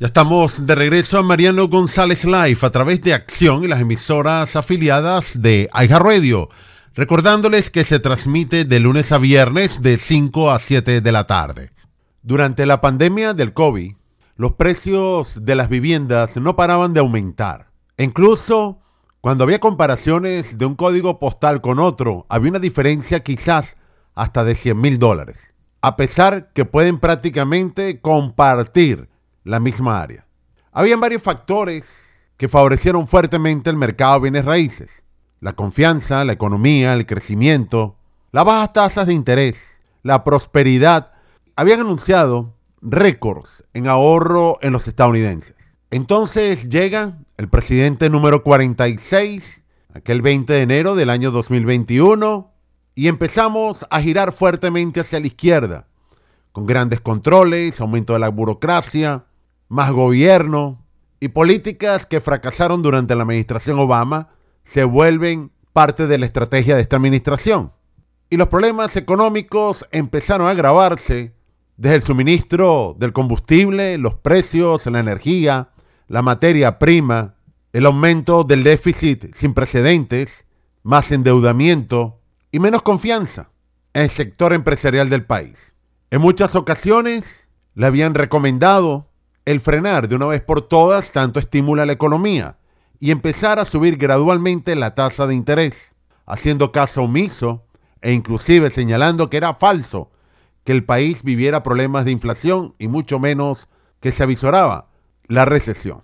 Ya estamos de regreso a Mariano González Live a través de Acción y las emisoras afiliadas de Aiga Radio. Recordándoles que se transmite de lunes a viernes de 5 a 7 de la tarde. Durante la pandemia del COVID, los precios de las viviendas no paraban de aumentar. E incluso cuando había comparaciones de un código postal con otro, había una diferencia quizás hasta de 100 mil dólares. A pesar que pueden prácticamente compartir la misma área. Habían varios factores que favorecieron fuertemente el mercado de bienes raíces. La confianza, la economía, el crecimiento, las bajas tasas de interés, la prosperidad. Habían anunciado récords en ahorro en los estadounidenses. Entonces llega el presidente número 46, aquel 20 de enero del año 2021, y empezamos a girar fuertemente hacia la izquierda, con grandes controles, aumento de la burocracia, más gobierno y políticas que fracasaron durante la administración Obama se vuelven parte de la estrategia de esta administración. Y los problemas económicos empezaron a agravarse desde el suministro del combustible, los precios, la energía, la materia prima, el aumento del déficit sin precedentes, más endeudamiento y menos confianza en el sector empresarial del país. En muchas ocasiones le habían recomendado el frenar de una vez por todas tanto estimula la economía y empezar a subir gradualmente la tasa de interés, haciendo caso omiso e inclusive señalando que era falso que el país viviera problemas de inflación y mucho menos que se avisoraba la recesión.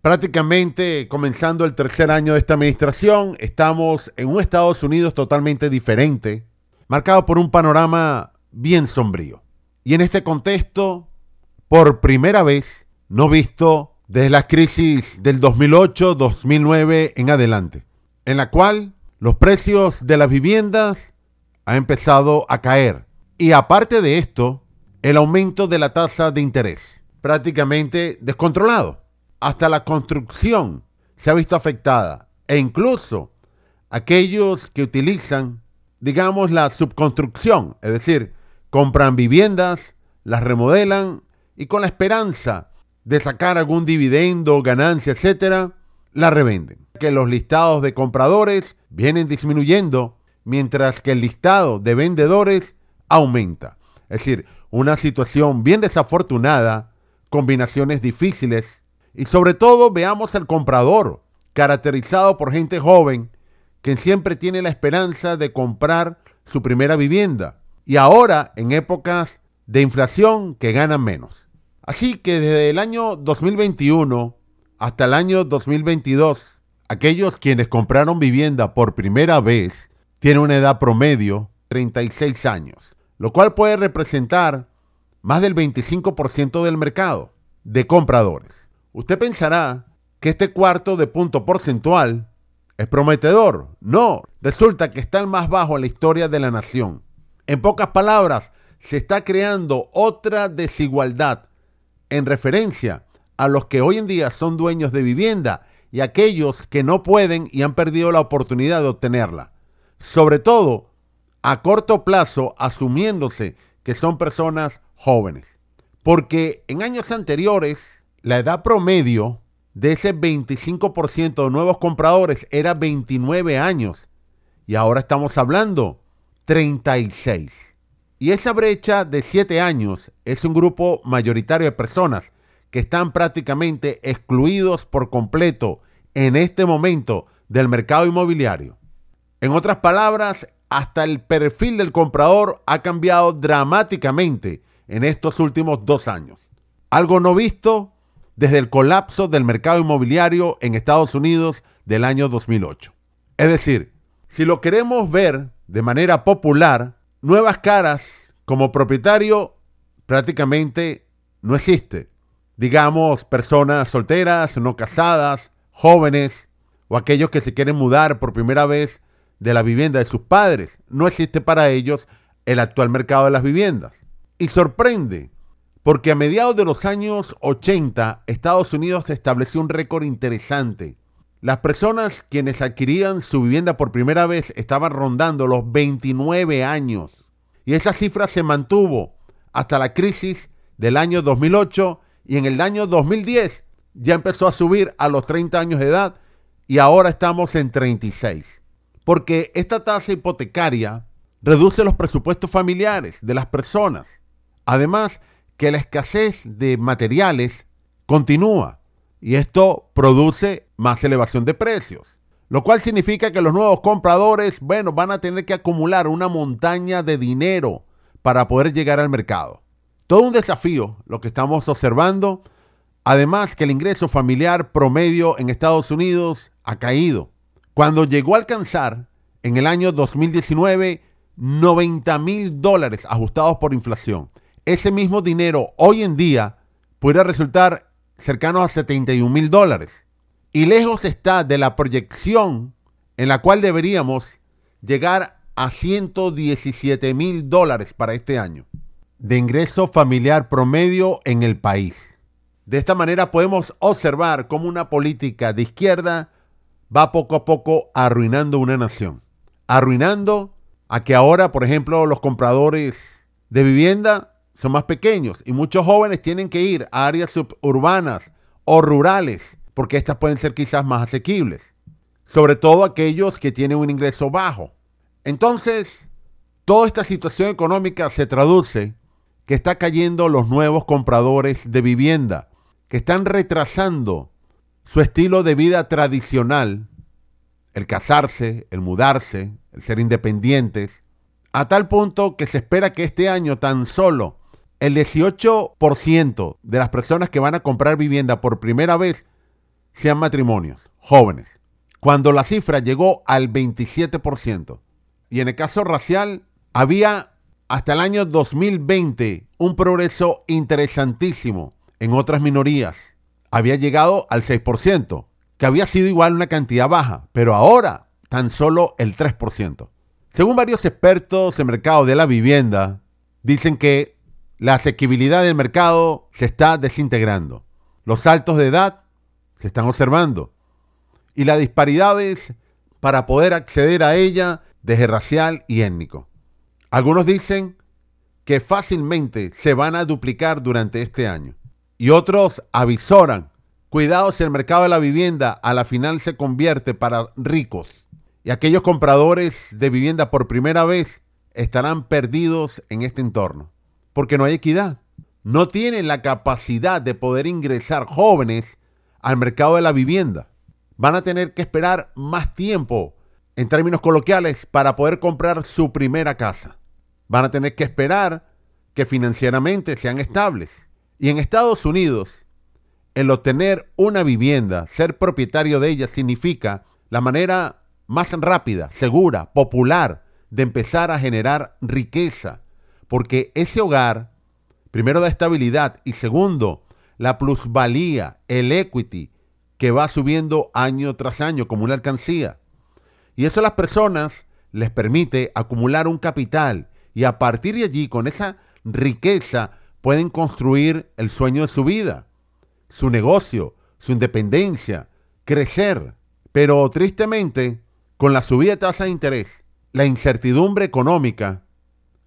Prácticamente comenzando el tercer año de esta administración, estamos en un Estados Unidos totalmente diferente, marcado por un panorama bien sombrío. Y en este contexto, por primera vez, no visto desde la crisis del 2008-2009 en adelante, en la cual los precios de las viviendas han empezado a caer. Y aparte de esto, el aumento de la tasa de interés, prácticamente descontrolado. Hasta la construcción se ha visto afectada. E incluso aquellos que utilizan, digamos, la subconstrucción, es decir, compran viviendas, las remodelan y con la esperanza de sacar algún dividendo, ganancia, etcétera, la revenden. Que los listados de compradores vienen disminuyendo mientras que el listado de vendedores aumenta. Es decir, una situación bien desafortunada, combinaciones difíciles y sobre todo veamos al comprador caracterizado por gente joven que siempre tiene la esperanza de comprar su primera vivienda y ahora en épocas de inflación que ganan menos. Así que desde el año 2021 hasta el año 2022, aquellos quienes compraron vivienda por primera vez tienen una edad promedio 36 años, lo cual puede representar más del 25% del mercado de compradores. Usted pensará que este cuarto de punto porcentual es prometedor. No, resulta que está el más bajo en la historia de la nación. En pocas palabras, se está creando otra desigualdad en referencia a los que hoy en día son dueños de vivienda y aquellos que no pueden y han perdido la oportunidad de obtenerla. Sobre todo a corto plazo, asumiéndose que son personas jóvenes. Porque en años anteriores, la edad promedio de ese 25% de nuevos compradores era 29 años. Y ahora estamos hablando 36. Y esa brecha de 7 años es un grupo mayoritario de personas que están prácticamente excluidos por completo en este momento del mercado inmobiliario. En otras palabras, hasta el perfil del comprador ha cambiado dramáticamente en estos últimos dos años. Algo no visto desde el colapso del mercado inmobiliario en Estados Unidos del año 2008. Es decir, si lo queremos ver de manera popular, nuevas caras como propietario prácticamente no existe. Digamos, personas solteras, no casadas, jóvenes o aquellos que se quieren mudar por primera vez de la vivienda de sus padres. No existe para ellos el actual mercado de las viviendas. Y sorprende, porque a mediados de los años 80 Estados Unidos estableció un récord interesante. Las personas quienes adquirían su vivienda por primera vez estaban rondando los 29 años. Y esa cifra se mantuvo hasta la crisis del año 2008 y en el año 2010 ya empezó a subir a los 30 años de edad y ahora estamos en 36. Porque esta tasa hipotecaria reduce los presupuestos familiares de las personas. Además, que la escasez de materiales continúa y esto produce más elevación de precios. Lo cual significa que los nuevos compradores, bueno, van a tener que acumular una montaña de dinero para poder llegar al mercado. Todo un desafío lo que estamos observando. Además que el ingreso familiar promedio en Estados Unidos ha caído. Cuando llegó a alcanzar en el año 2019 90 mil dólares ajustados por inflación. Ese mismo dinero hoy en día puede resultar cercano a 71 mil dólares. Y lejos está de la proyección en la cual deberíamos llegar a 117 mil dólares para este año de ingreso familiar promedio en el país. De esta manera podemos observar cómo una política de izquierda va poco a poco arruinando una nación. Arruinando a que ahora, por ejemplo, los compradores de vivienda son más pequeños y muchos jóvenes tienen que ir a áreas suburbanas o rurales porque estas pueden ser quizás más asequibles, sobre todo aquellos que tienen un ingreso bajo. Entonces, toda esta situación económica se traduce que está cayendo los nuevos compradores de vivienda, que están retrasando su estilo de vida tradicional, el casarse, el mudarse, el ser independientes, a tal punto que se espera que este año tan solo el 18% de las personas que van a comprar vivienda por primera vez sean matrimonios jóvenes, cuando la cifra llegó al 27%. Y en el caso racial, había hasta el año 2020 un progreso interesantísimo en otras minorías. Había llegado al 6%, que había sido igual una cantidad baja, pero ahora tan solo el 3%. Según varios expertos en mercado de la vivienda, dicen que la asequibilidad del mercado se está desintegrando. Los saltos de edad se están observando. Y las disparidades para poder acceder a ella desde racial y étnico. Algunos dicen que fácilmente se van a duplicar durante este año. Y otros avisoran, cuidado si el mercado de la vivienda a la final se convierte para ricos. Y aquellos compradores de vivienda por primera vez estarán perdidos en este entorno porque no hay equidad. No tienen la capacidad de poder ingresar jóvenes al mercado de la vivienda. Van a tener que esperar más tiempo, en términos coloquiales, para poder comprar su primera casa. Van a tener que esperar que financieramente sean estables. Y en Estados Unidos, el obtener una vivienda, ser propietario de ella, significa la manera más rápida, segura, popular de empezar a generar riqueza porque ese hogar, primero, da estabilidad y segundo, la plusvalía, el equity, que va subiendo año tras año como una alcancía. Y eso a las personas les permite acumular un capital y a partir de allí, con esa riqueza, pueden construir el sueño de su vida, su negocio, su independencia, crecer. Pero tristemente, con la subida de tasa de interés, la incertidumbre económica,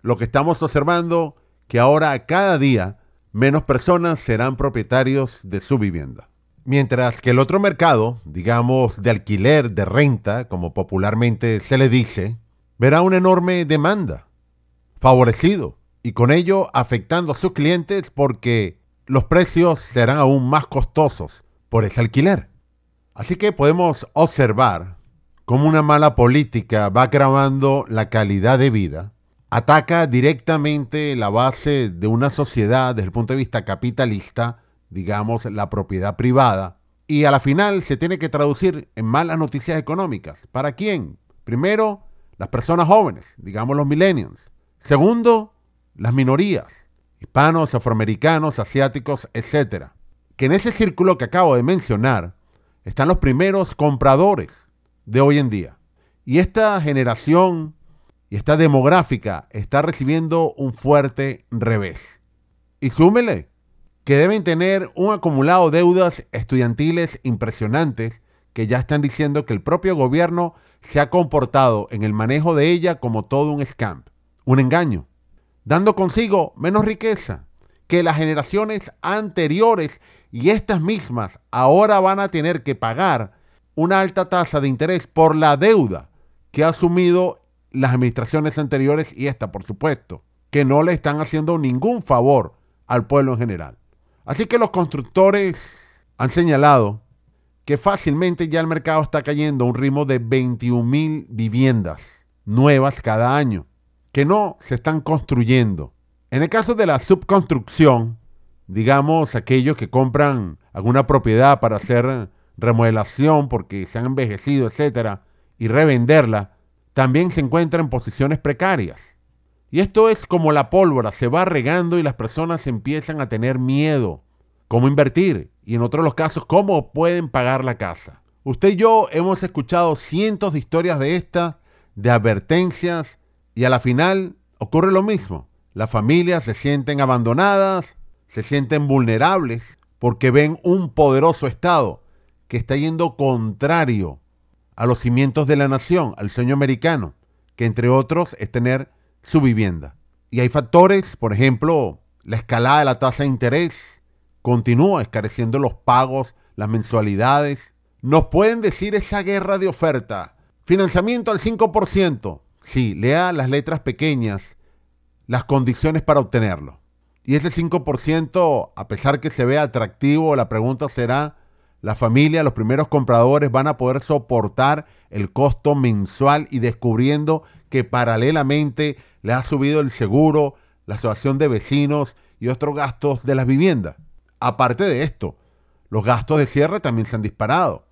lo que estamos observando que ahora cada día menos personas serán propietarios de su vivienda. Mientras que el otro mercado, digamos de alquiler, de renta, como popularmente se le dice, verá una enorme demanda, favorecido, y con ello afectando a sus clientes porque los precios serán aún más costosos por ese alquiler. Así que podemos observar cómo una mala política va agravando la calidad de vida ataca directamente la base de una sociedad desde el punto de vista capitalista, digamos la propiedad privada, y a la final se tiene que traducir en malas noticias económicas. ¿Para quién? Primero, las personas jóvenes, digamos los millennials. Segundo, las minorías, hispanos, afroamericanos, asiáticos, etc. Que en ese círculo que acabo de mencionar están los primeros compradores de hoy en día. Y esta generación y esta demográfica está recibiendo un fuerte revés. Y súmele que deben tener un acumulado de deudas estudiantiles impresionantes que ya están diciendo que el propio gobierno se ha comportado en el manejo de ella como todo un scam, un engaño, dando consigo menos riqueza que las generaciones anteriores y estas mismas ahora van a tener que pagar una alta tasa de interés por la deuda que ha asumido las administraciones anteriores y esta, por supuesto, que no le están haciendo ningún favor al pueblo en general. Así que los constructores han señalado que fácilmente ya el mercado está cayendo a un ritmo de 21 mil viviendas nuevas cada año, que no se están construyendo. En el caso de la subconstrucción, digamos aquellos que compran alguna propiedad para hacer remodelación porque se han envejecido, etcétera, y revenderla, también se encuentran en posiciones precarias. Y esto es como la pólvora, se va regando y las personas empiezan a tener miedo. ¿Cómo invertir? Y en otros los casos, ¿cómo pueden pagar la casa? Usted y yo hemos escuchado cientos de historias de estas, de advertencias, y a la final ocurre lo mismo. Las familias se sienten abandonadas, se sienten vulnerables, porque ven un poderoso Estado que está yendo contrario a los cimientos de la nación, al sueño americano, que entre otros es tener su vivienda. Y hay factores, por ejemplo, la escalada de la tasa de interés continúa escareciendo los pagos, las mensualidades. Nos pueden decir esa guerra de oferta. Financiamiento al 5%. Sí, lea las letras pequeñas, las condiciones para obtenerlo. Y ese 5%, a pesar que se vea atractivo, la pregunta será, ¿la familia, los primeros compradores van a poder soportar el costo mensual y descubriendo que paralelamente le ha subido el seguro, la asociación de vecinos y otros gastos de las viviendas. Aparte de esto, los gastos de cierre también se han disparado.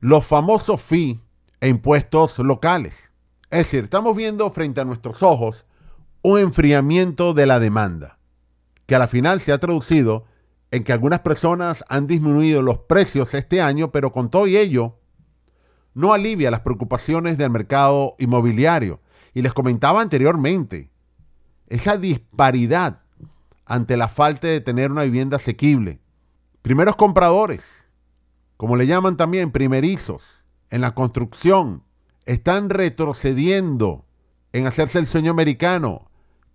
Los famosos fee e impuestos locales. Es decir, estamos viendo frente a nuestros ojos un enfriamiento de la demanda, que a la final se ha traducido en que algunas personas han disminuido los precios este año, pero con todo y ello, no alivia las preocupaciones del mercado inmobiliario, y les comentaba anteriormente, esa disparidad ante la falta de tener una vivienda asequible. Primeros compradores, como le llaman también primerizos, en la construcción, están retrocediendo en hacerse el sueño americano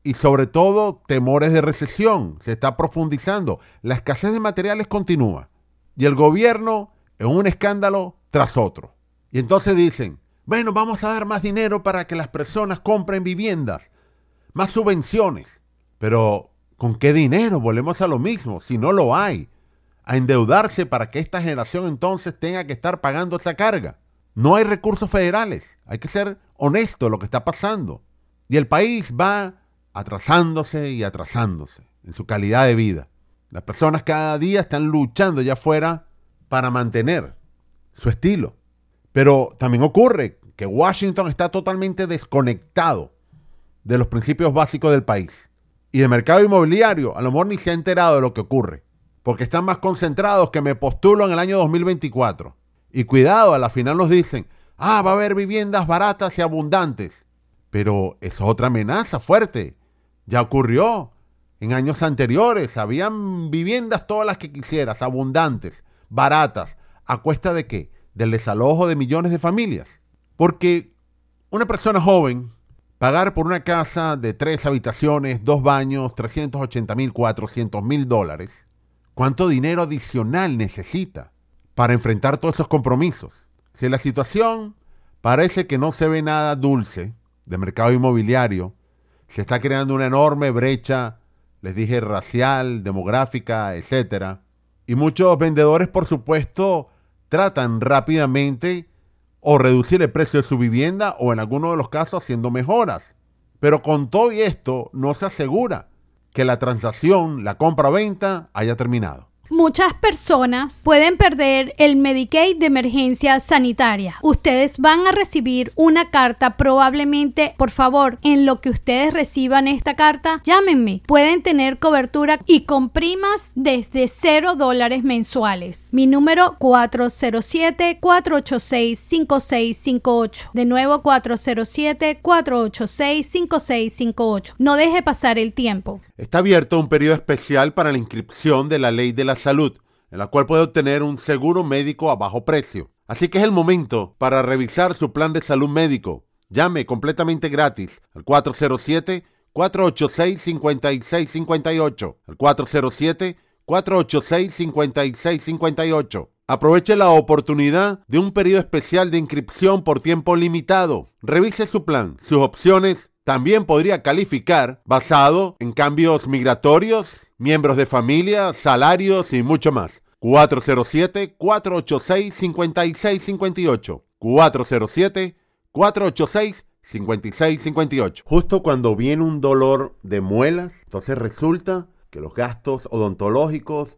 y sobre todo temores de recesión. Se está profundizando. La escasez de materiales continúa. Y el gobierno en un escándalo tras otro. Y entonces dicen, bueno, vamos a dar más dinero para que las personas compren viviendas, más subvenciones. Pero, ¿con qué dinero? Volvemos a lo mismo, si no lo hay. A endeudarse para que esta generación entonces tenga que estar pagando esa carga. No hay recursos federales. Hay que ser honesto lo que está pasando. Y el país va atrasándose y atrasándose en su calidad de vida. Las personas cada día están luchando allá afuera para mantener su estilo. Pero también ocurre que Washington está totalmente desconectado de los principios básicos del país. Y el mercado inmobiliario a lo mejor ni se ha enterado de lo que ocurre. Porque están más concentrados que me postulo en el año 2024. Y cuidado, a la final nos dicen, ah, va a haber viviendas baratas y abundantes. Pero es otra amenaza fuerte. Ya ocurrió. En años anteriores habían viviendas todas las que quisieras, abundantes, baratas. ¿A cuesta de qué? del desalojo de millones de familias. Porque una persona joven, pagar por una casa de tres habitaciones, dos baños, 380 mil, 400 mil dólares, ¿cuánto dinero adicional necesita para enfrentar todos esos compromisos? Si la situación parece que no se ve nada dulce de mercado inmobiliario, se está creando una enorme brecha, les dije, racial, demográfica, etcétera. Y muchos vendedores, por supuesto, tratan rápidamente o reducir el precio de su vivienda o en algunos de los casos haciendo mejoras. Pero con todo esto no se asegura que la transacción, la compra-venta haya terminado muchas personas pueden perder el Medicaid de emergencia sanitaria. Ustedes van a recibir una carta probablemente, por favor, en lo que ustedes reciban esta carta, llámenme. Pueden tener cobertura y con primas desde 0 dólares mensuales. Mi número 407-486-5658. De nuevo 407-486-5658. No deje pasar el tiempo. Está abierto un periodo especial para la inscripción de la ley de la salud, en la cual puede obtener un seguro médico a bajo precio. Así que es el momento para revisar su plan de salud médico. Llame completamente gratis al 407 407-486-5658. El 407-486-5658. Aproveche la oportunidad de un periodo especial de inscripción por tiempo limitado. Revise su plan, sus opciones. También podría calificar basado en cambios migratorios, miembros de familia, salarios y mucho más. 407-486-5658. 407-486-5658. Justo cuando viene un dolor de muelas, entonces resulta que los gastos odontológicos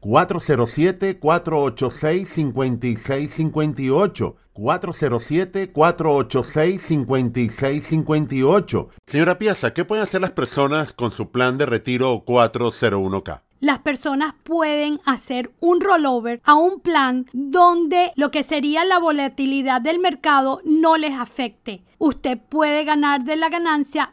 407-486-5658. 407-486-5658. Señora Piazza, ¿qué pueden hacer las personas con su plan de retiro 401k? las personas pueden hacer un rollover a un plan donde lo que sería la volatilidad del mercado no les afecte. Usted puede ganar de la ganancia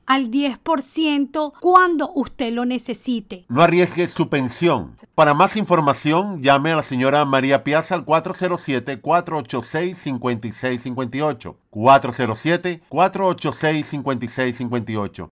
al 10% cuando usted lo necesite. No arriesgue su pensión. Para más información, llame a la señora María Piazza al 407-486-5658. 407-486-5658.